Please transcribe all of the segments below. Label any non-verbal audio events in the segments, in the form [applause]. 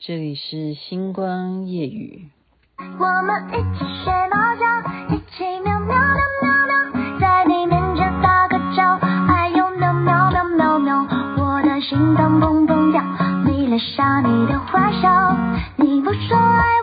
这里是星光夜雨。我们一起学猫叫，一起喵喵喵喵喵，在你面前撒个娇，哎呦喵喵喵喵喵，我的心脏砰砰跳，迷恋上你的坏笑，你不说爱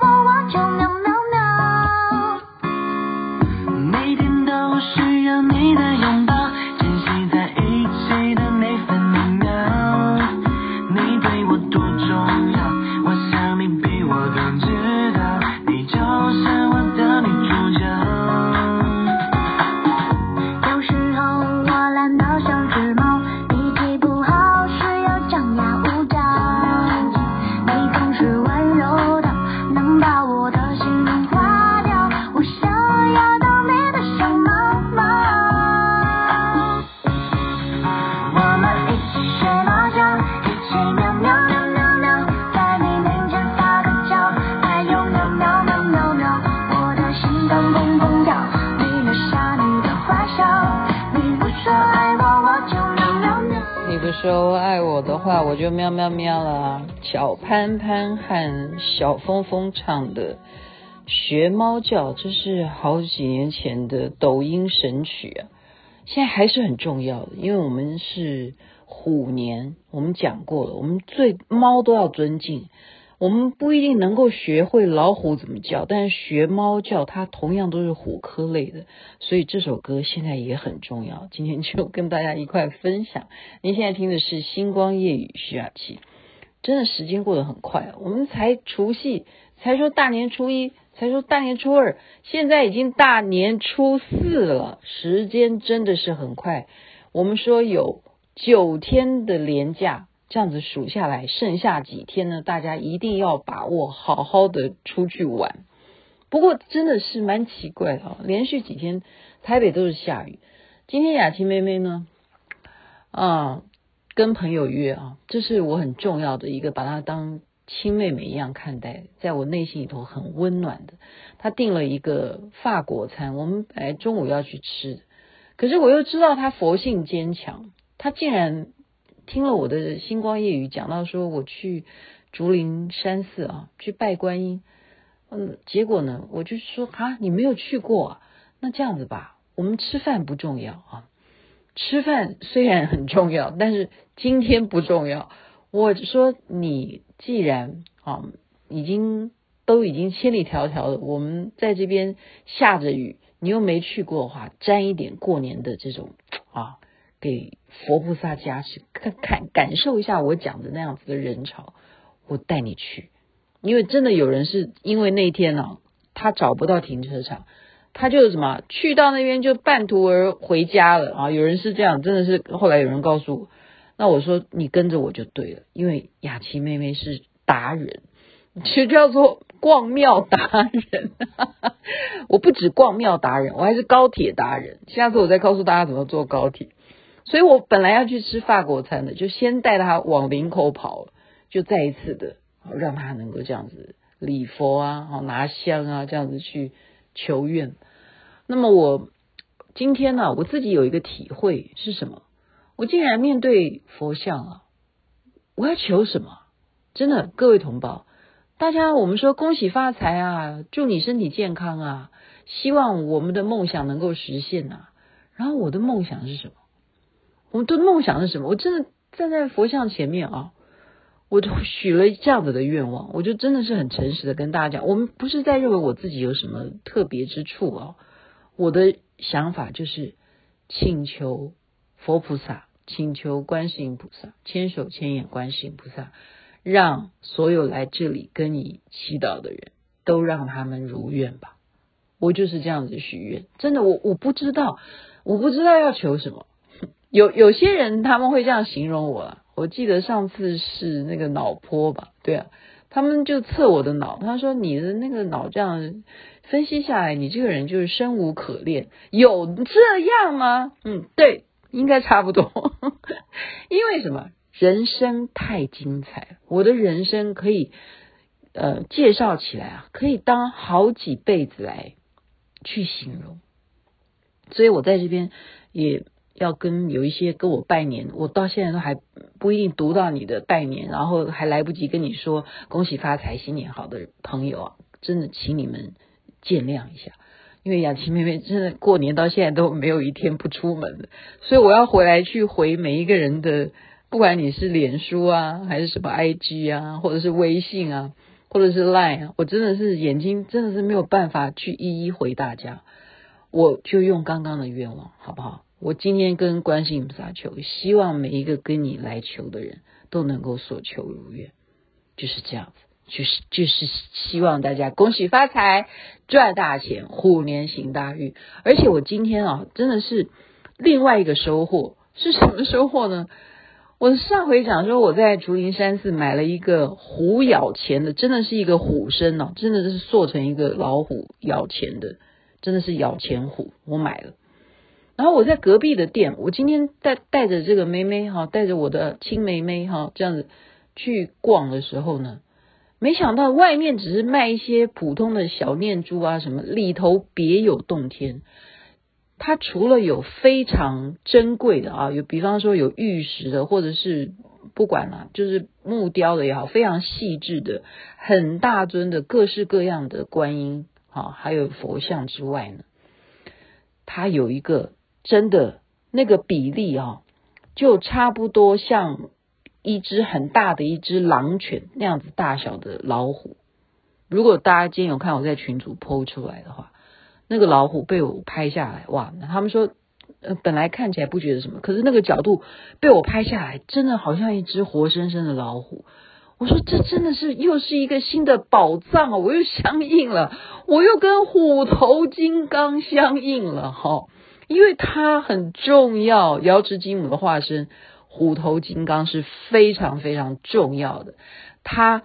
就喵喵喵啦。小潘潘和小峰峰唱的《学猫叫》，这是好几年前的抖音神曲啊，现在还是很重要的，因为我们是虎年，我们讲过了，我们最猫都要尊敬。我们不一定能够学会老虎怎么叫，但是学猫叫，它同样都是虎科类的，所以这首歌现在也很重要。今天就跟大家一块分享。您现在听的是《星光夜雨》徐雅琪，真的时间过得很快！我们才除夕，才说大年初一，才说大年初二，现在已经大年初四了，时间真的是很快。我们说有九天的连假。这样子数下来，剩下几天呢？大家一定要把握，好好的出去玩。不过真的是蛮奇怪的啊，连续几天台北都是下雨。今天雅琪妹妹呢，啊，跟朋友约啊，这是我很重要的一个，把她当亲妹妹一样看待，在我内心里头很温暖的。她订了一个法国餐，我们本来中午要去吃，可是我又知道她佛性坚强，她竟然。听了我的星光夜雨讲到说，我去竹林山寺啊，去拜观音，嗯，结果呢，我就说啊，你没有去过啊，那这样子吧，我们吃饭不重要啊，吃饭虽然很重要，但是今天不重要。我说你既然啊，已经都已经千里迢迢的，我们在这边下着雨，你又没去过的话，沾一点过年的这种啊。给佛菩萨加持，看看感受一下我讲的那样子的人潮，我带你去，因为真的有人是因为那天呢、啊，他找不到停车场，他就什么去到那边就半途而回家了啊！有人是这样，真的是后来有人告诉我，那我说你跟着我就对了，因为雅琪妹妹是达人，就叫做逛庙达人，[laughs] 我不止逛庙达人，我还是高铁达人。下次我再告诉大家怎么坐高铁。所以我本来要去吃法国餐的，就先带他往林口跑，就再一次的让他能够这样子礼佛啊，好拿香啊，这样子去求愿。那么我今天呢、我自己有一个体会是什么？我竟然面对佛像啊，我要求什么？真的，各位同胞，大家我们说恭喜发财啊，祝你身体健康啊，希望我们的梦想能够实现啊。然后我的梦想是什么？我的梦想是什么？我真的站在佛像前面啊，我就许了这样子的愿望，我就真的是很诚实的跟大家讲，我们不是在认为我自己有什么特别之处啊，我的想法就是请求佛菩萨，请求观世音菩萨，千手千眼观世音菩萨，让所有来这里跟你祈祷的人都让他们如愿吧。我就是这样子许愿，真的，我我不知道，我不知道要求什么。有有些人他们会这样形容我，我记得上次是那个脑波吧，对啊，他们就测我的脑，他说你的那个脑这样分析下来，你这个人就是生无可恋，有这样吗？嗯，对，应该差不多，[laughs] 因为什么？人生太精彩，我的人生可以呃介绍起来啊，可以当好几辈子来去形容，所以我在这边也。要跟有一些跟我拜年，我到现在都还不一定读到你的拜年，然后还来不及跟你说恭喜发财、新年好的朋友啊，真的请你们见谅一下，因为雅琪妹妹真的过年到现在都没有一天不出门的，所以我要回来去回每一个人的，不管你是脸书啊，还是什么 IG 啊，或者是微信啊，或者是 Line 啊，我真的是眼睛真的是没有办法去一一回大家，我就用刚刚的愿望，好不好？我今天跟观世音菩萨求，希望每一个跟你来求的人都能够所求如愿，就是这样子，就是就是希望大家恭喜发财，赚大钱，虎年行大运。而且我今天啊，真的是另外一个收获，是什么收获呢？[laughs] 我上回讲说我在竹林山寺买了一个虎咬钱的，真的是一个虎身哦，真的是塑成一个老虎咬钱的，真的是咬钱虎，我买了。然后我在隔壁的店，我今天带带着这个妹妹哈，带着我的亲妹妹哈，这样子去逛的时候呢，没想到外面只是卖一些普通的小念珠啊什么，里头别有洞天。它除了有非常珍贵的啊，有比方说有玉石的，或者是不管啦、啊，就是木雕的也好，非常细致的、很大尊的各式各样的观音啊，还有佛像之外呢，它有一个。真的那个比例啊，就差不多像一只很大的一只狼犬那样子大小的老虎。如果大家今天有看我在群组 PO 出来的话，那个老虎被我拍下来，哇！他们说，呃，本来看起来不觉得什么，可是那个角度被我拍下来，真的好像一只活生生的老虎。我说这真的是又是一个新的宝藏啊！我又相应了，我又跟虎头金刚相应了，哈。因为它很重要，瑶池金母的化身虎头金刚是非常非常重要的。它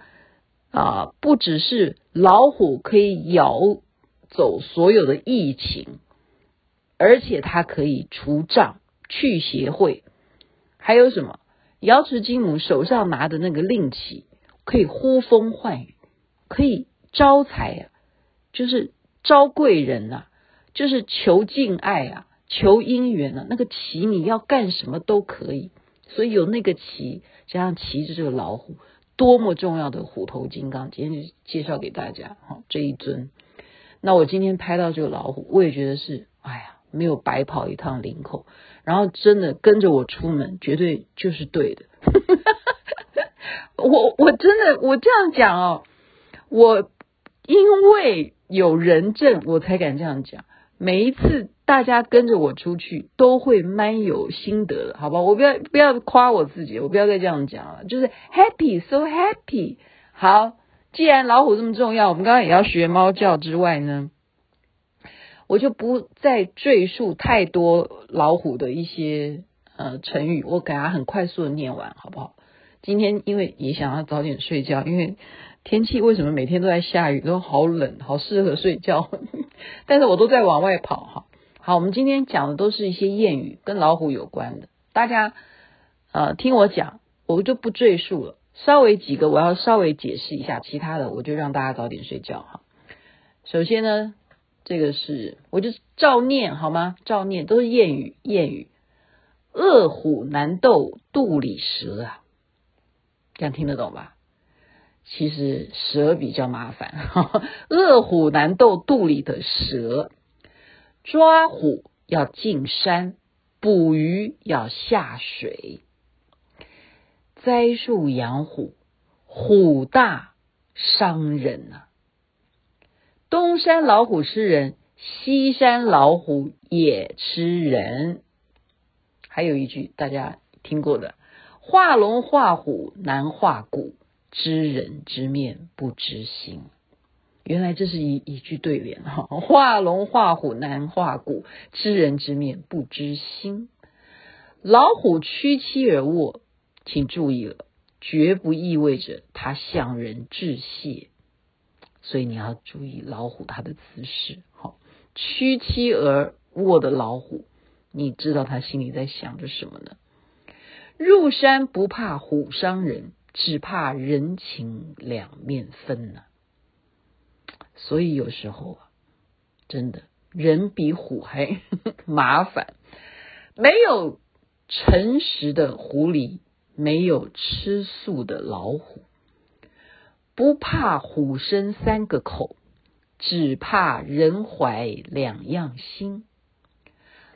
啊、不只是老虎可以咬走所有的疫情，而且它可以除障、去邪秽。还有什么？瑶池金母手上拿的那个令旗，可以呼风唤雨，可以招财啊，就是招贵人啊，就是求敬爱啊。求姻缘呢、那个旗你要干什么都可以，所以有那个旗，加上骑着这个老虎，多么重要的虎头金刚！今天就介绍给大家哈，这一尊。那我今天拍到这个老虎，我也觉得是，哎呀，没有白跑一趟林口，然后真的跟着我出门，绝对就是对的。[laughs] 我我真的我这样讲哦，我因为有人证，我才敢这样讲。每一次。大家跟着我出去都会蛮有心得的，好吧？我不要不要夸我自己，我不要再这样讲了，就是 happy so happy。好，既然老虎这么重要，我们刚刚也要学猫叫之外呢，我就不再赘述太多老虎的一些呃成语，我给它很快速的念完，好不好？今天因为也想要早点睡觉，因为天气为什么每天都在下雨，都好冷，好适合睡觉，[laughs] 但是我都在往外跑哈。好，我们今天讲的都是一些谚语，跟老虎有关的。大家呃听我讲，我就不赘述了。稍微几个，我要稍微解释一下，其他的我就让大家早点睡觉哈。首先呢，这个是我就照念好吗？照念都是谚语，谚语。饿虎难斗肚里蛇啊，这样听得懂吧？其实蛇比较麻烦，[laughs] 饿虎难斗肚里的蛇。抓虎要进山，捕鱼要下水。栽树养虎，虎大伤人呐、东山老虎吃人，西山老虎也吃人。还有一句大家听过的：画龙画虎难画骨，知人知面不知心。原来这是一一句对联哈，画龙画虎难画骨，知人知面不知心。老虎屈膝而卧，请注意了，绝不意味着它向人致谢，所以你要注意老虎它的姿势。好，屈膝而卧的老虎，你知道它心里在想着什么呢？入山不怕虎伤人，只怕人情两面分呐。所以有时候啊，真的人比虎还 [laughs] 麻烦。没有诚实的狐狸，没有吃素的老虎。不怕虎生三个口，只怕人怀两样心。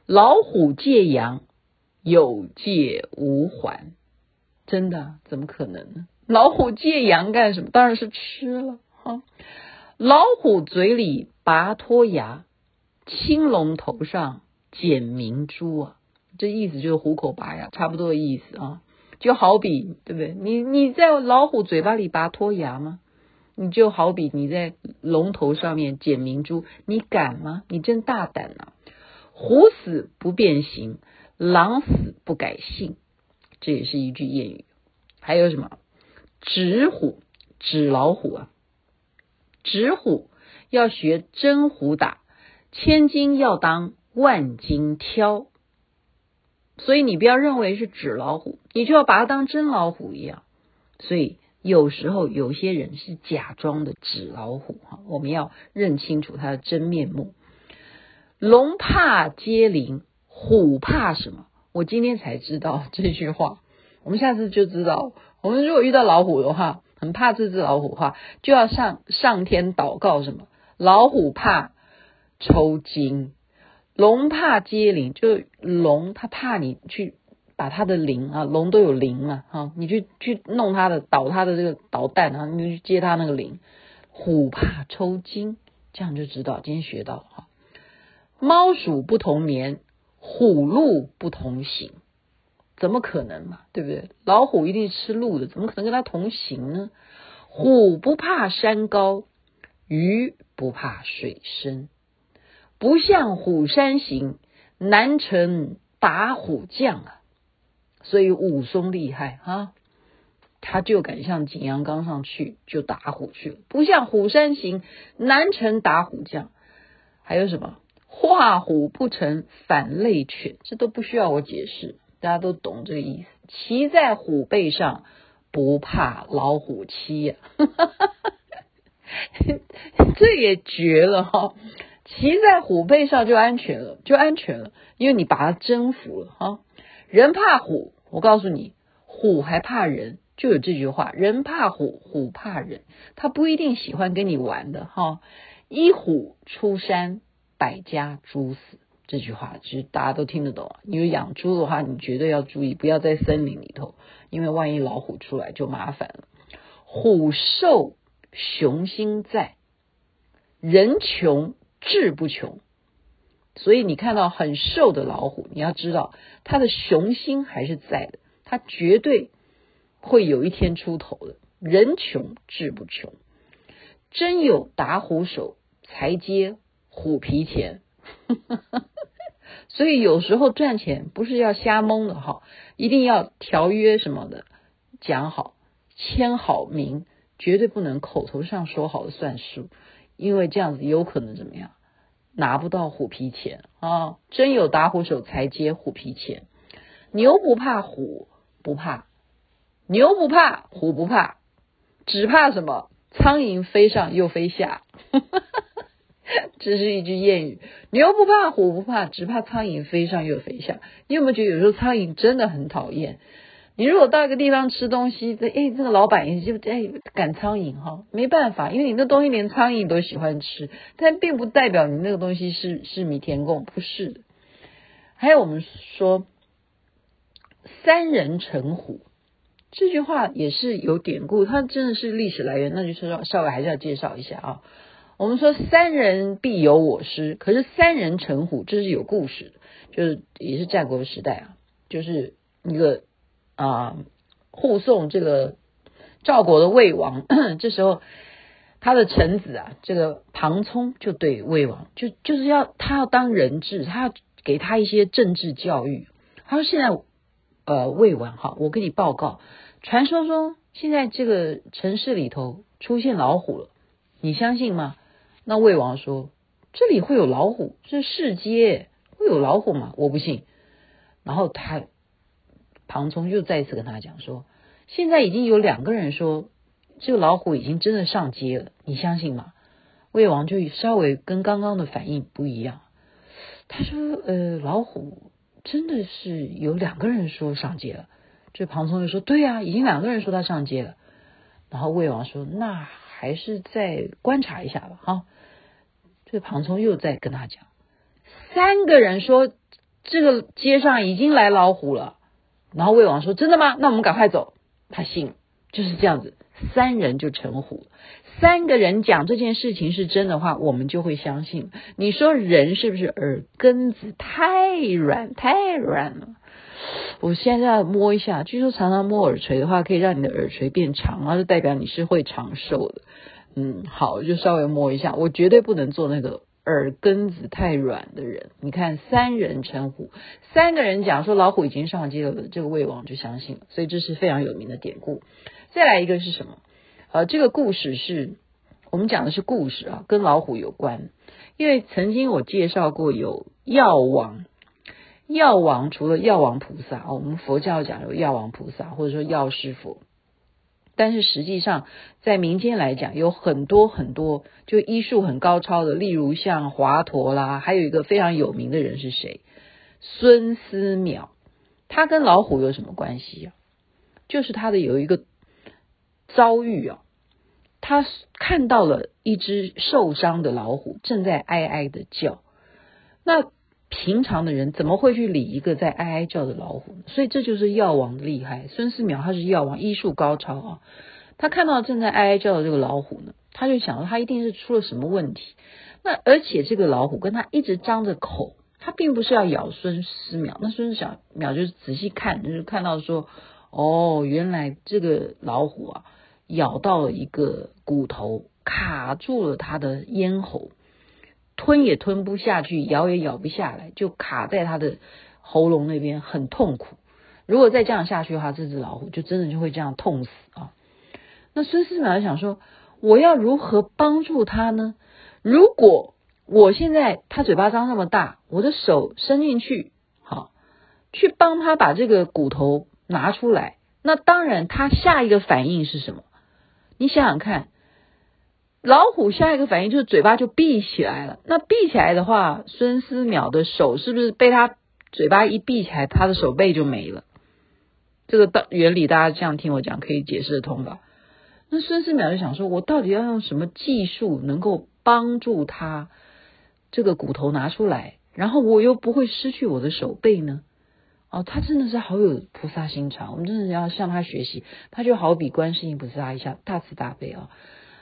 老虎借羊，有借无还。真的？怎么可能呢？老虎借羊干什么？当然是吃了哈。老虎嘴里拔脱牙，青龙头上捡明珠啊！这意思就是虎口拔牙，差不多的意思啊。就好比对不对？你你在老虎嘴巴里拔脱牙吗？你就好比你在龙头上面捡明珠，你敢吗？你真大胆啊！虎死不变形，狼死不改姓，这也是一句谚语。还有什么？纸虎，纸老虎啊！纸虎要学真虎打，千金要当万金挑。所以你不要认为是纸老虎，你就要把它当真老虎一样。所以有时候有些人是假装的纸老虎哈，我们要认清楚它的真面目。龙怕接灵，虎怕什么？我今天才知道这句话。我们下次就知道，我们如果遇到老虎的话，很怕这只老虎的话，就要上上天祷告什么？老虎怕抽筋，龙怕接灵，就龙它怕你去把它的灵啊，龙都有灵嘛，哈，你去去弄它的捣它的这个捣蛋啊，你就去接它那个灵。虎怕抽筋，这样就知道今天学到了哈。猫鼠不同眠，虎鹿不同行。怎么可能嘛？对不对？老虎一定吃鹿的，怎么可能跟它同行呢？虎不怕山高，鱼不怕水深，不向虎山行，难成打虎将啊！所以武松厉害啊，他就敢向景阳冈上去就打虎去了。不向虎山行，难成打虎将。还有什么？画虎不成反类犬，这都不需要我解释。大家都懂这个意思，骑在虎背上不怕老虎欺呀，[laughs] 这也绝了哈！骑在虎背上就安全了，就安全了，因为你把它征服了哈。人怕虎，我告诉你，虎还怕人，就有这句话：人怕虎，虎怕人。他不一定喜欢跟你玩的哈。一虎出山，百家猪死。这句话其实大家都听得懂。你有养猪的话，你绝对要注意，不要在森林里头，因为万一老虎出来就麻烦了。虎瘦雄心在，人穷志不穷。所以你看到很瘦的老虎，你要知道它的雄心还是在的，它绝对会有一天出头的。人穷志不穷，真有打虎手，才接虎皮钱。所以有时候赚钱不是要瞎蒙的哈，一定要条约什么的讲好，签好名，绝对不能口头上说好的算数，因为这样子有可能怎么样，拿不到虎皮钱啊！真有打虎手才接虎皮钱，牛不怕虎不怕，牛不怕虎不怕，只怕什么？苍蝇飞上又飞下。[laughs] 这是一句谚语：牛不怕虎不怕，只怕苍蝇飞上又飞下。你有没有觉得有时候苍蝇真的很讨厌？你如果到一个地方吃东西，哎，这个老板也就哎赶苍蝇哈，没办法，因为你那东西连苍蝇都喜欢吃，但并不代表你那个东西是是米田共，不是的。还有我们说三人成虎这句话也是有典故，它真的是历史来源，那就是说稍微还是要介绍一下啊。我们说三人必有我师，可是三人成虎，这是有故事的，就是也是战国时代啊，就是一个啊护送这个赵国的魏王，[clears throat] 这时候他的臣子啊，这个庞聪就对魏王就就是要他要当人质，他要给他一些政治教育。他说现在呃魏王哈，我给你报告，传说中现在这个城市里头出现老虎了，你相信吗？那魏王说：“这里会有老虎，这是市街，会有老虎吗？我不信。”然后他庞聪又再次跟他讲说：“现在已经有两个人说，这个老虎已经真的上街了，你相信吗？”魏王就稍微跟刚刚的反应不一样，他说：“呃，老虎真的是有两个人说上街了。这庞聪就说：“对呀、啊，已经两个人说他上街了。”然后魏王说：“那还是再观察一下吧。”哈，这个庞聪又在跟他讲：“三个人说这个街上已经来老虎了。”然后魏王说：“真的吗？那我们赶快走。”他信，就是这样子，三人就成虎。三个人讲这件事情是真的话，我们就会相信。你说人是不是耳根子太软太软了？我现在摸一下，据说常常摸耳垂的话，可以让你的耳垂变长，然后就代表你是会长寿的。嗯，好，就稍微摸一下。我绝对不能做那个耳根子太软的人。你看，三人成虎，三个人讲说老虎已经上街了，这个魏王就相信了。所以这是非常有名的典故。再来一个是什么？呃，这个故事是我们讲的是故事啊，跟老虎有关。因为曾经我介绍过有药王，药王除了药王菩萨，我们佛教讲有药王菩萨，或者说药师佛。但是实际上在民间来讲，有很多很多就医术很高超的，例如像华佗啦，还有一个非常有名的人是谁？孙思邈。他跟老虎有什么关系啊？就是他的有一个遭遇啊。他看到了一只受伤的老虎正在哀哀的叫，那平常的人怎么会去理一个在哀哀叫的老虎呢？所以这就是药王的厉害。孙思邈他是药王，医术高超啊。他看到正在哀哀叫的这个老虎呢，他就想到他一定是出了什么问题。那而且这个老虎跟他一直张着口，他并不是要咬孙思邈。那孙思邈就是仔细看，就是看到说，哦，原来这个老虎啊。咬到了一个骨头，卡住了他的咽喉，吞也吞不下去，咬也咬不下来，就卡在他的喉咙那边，很痛苦。如果再这样下去的话，这只老虎就真的就会这样痛死啊！那孙思邈想说，我要如何帮助他呢？如果我现在他嘴巴张那么大，我的手伸进去，好，去帮他把这个骨头拿出来，那当然他下一个反应是什么？你想想看，老虎下一个反应就是嘴巴就闭起来了。那闭起来的话，孙思邈的手是不是被他嘴巴一闭起来，他的手背就没了？这个道原理大家这样听我讲，可以解释得通吧？那孙思邈就想说，我到底要用什么技术能够帮助他这个骨头拿出来，然后我又不会失去我的手背呢？哦，他真的是好有菩萨心肠，我们真的要向他学习。他就好比观世音菩萨一下大慈大悲啊，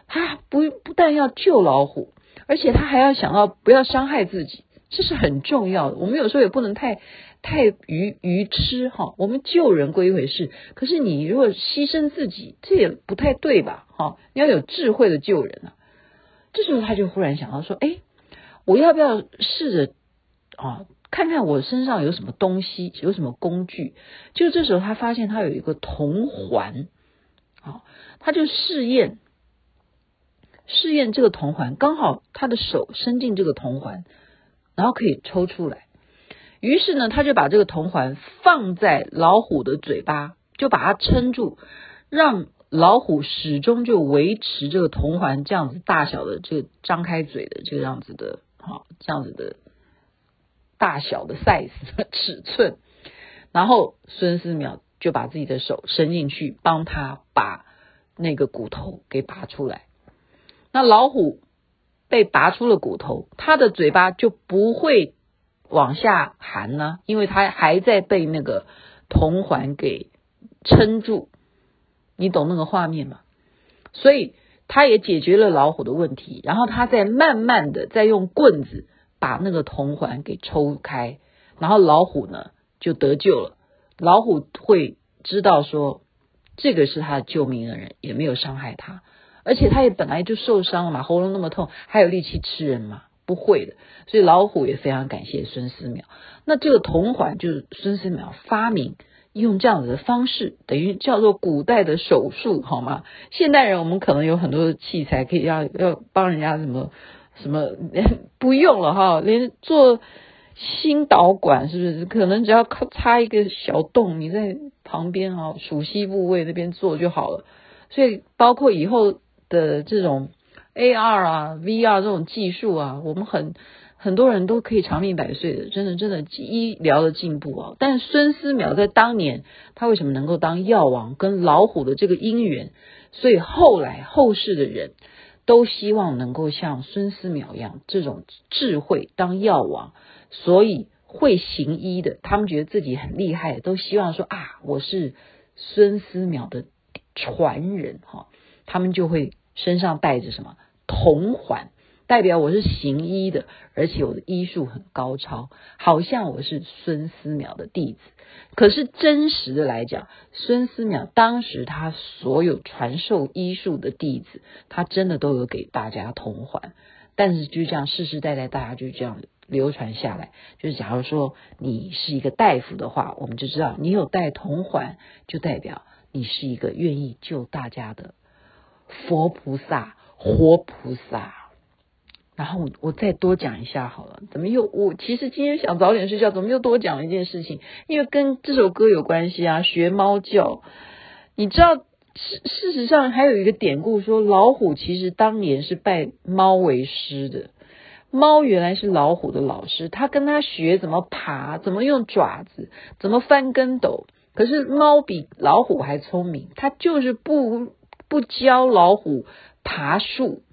他不不但要救老虎，而且他还要想到不要伤害自己，这是很重要的。我们有时候也不能太太愚愚痴哈。我们救人归一回事，可是你如果牺牲自己，这也不太对吧？哈，你要有智慧的救人啊。这时候他就忽然想到说，哎，我要不要试着啊？看看我身上有什么东西，有什么工具。就这时候，他发现他有一个铜环，啊，他就试验试验这个铜环，刚好他的手伸进这个铜环，然后可以抽出来。于是呢，他就把这个铜环放在老虎的嘴巴，就把它撑住，让老虎始终就维持这个铜环这样子大小的这个张开嘴的这个样子的，好，这样子的。大小的 size 尺寸，然后孙思邈就把自己的手伸进去，帮他把那个骨头给拔出来。那老虎被拔出了骨头，他的嘴巴就不会往下含呢，因为他还在被那个铜环给撑住。你懂那个画面吗？所以他也解决了老虎的问题，然后他再慢慢的再用棍子。把那个铜环给抽开，然后老虎呢就得救了。老虎会知道说，这个是他的救命恩人，也没有伤害他，而且他也本来就受伤了嘛，喉咙那么痛，还有力气吃人嘛？不会的。所以老虎也非常感谢孙思邈。那这个铜环就是孙思邈发明，用这样子的方式，等于叫做古代的手术，好吗？现代人我们可能有很多的器材可以要要帮人家什么。什么 [laughs] 不用了哈，连做心导管是不是？可能只要插一个小洞，你在旁边哈，鼠蹊部位那边做就好了。所以包括以后的这种 AR 啊、VR 这种技术啊，我们很很多人都可以长命百岁的，真的真的医疗的进步啊！但孙思邈在当年，他为什么能够当药王？跟老虎的这个姻缘，所以后来后世的人都希望能够像孙思邈一样，这种智慧当药王，所以会行医的，他们觉得自己很厉害，都希望说啊，我是孙思邈的传人哈，他们就会身上带着什么铜环。代表我是行医的，而且我的医术很高超，好像我是孙思邈的弟子。可是真实的来讲，孙思邈当时他所有传授医术的弟子，他真的都有给大家铜环。但是就这样世世代代，大家就这样流传下来。就是假如说你是一个大夫的话，我们就知道你有戴铜环，就代表你是一个愿意救大家的佛菩萨、活菩萨。然后我再多讲一下好了，怎么又我其实今天想早点睡觉，怎么又多讲一件事情？因为跟这首歌有关系啊，学猫叫。你知道事事实上还有一个典故说，老虎其实当年是拜猫为师的，猫原来是老虎的老师，他跟他学怎么爬，怎么用爪子，怎么翻跟斗。可是猫比老虎还聪明，它就是不不教老虎爬树。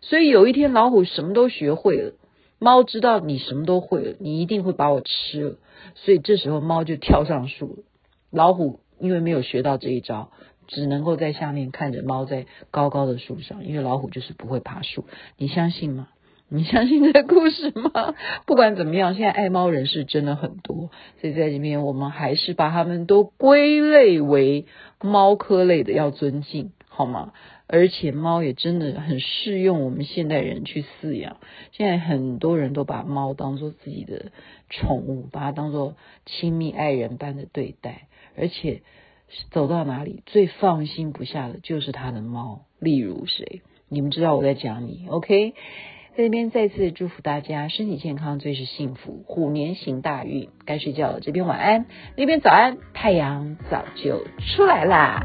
所以有一天，老虎什么都学会了。猫知道你什么都会了，你一定会把我吃了。所以这时候，猫就跳上树。老虎因为没有学到这一招，只能够在下面看着猫在高高的树上。因为老虎就是不会爬树，你相信吗？你相信这个故事吗？[laughs] 不管怎么样，现在爱猫人士真的很多。所以在这边，我们还是把它们都归类为猫科类的，要尊敬，好吗？而且猫也真的很适用我们现代人去饲养。现在很多人都把猫当做自己的宠物，把它当做亲密爱人般的对待。而且走到哪里最放心不下的就是他的猫。例如谁？你们知道我在讲你，OK？在这边再次祝福大家身体健康，最是幸福，虎年行大运。该睡觉了，这边晚安，那边早安，太阳早就出来啦。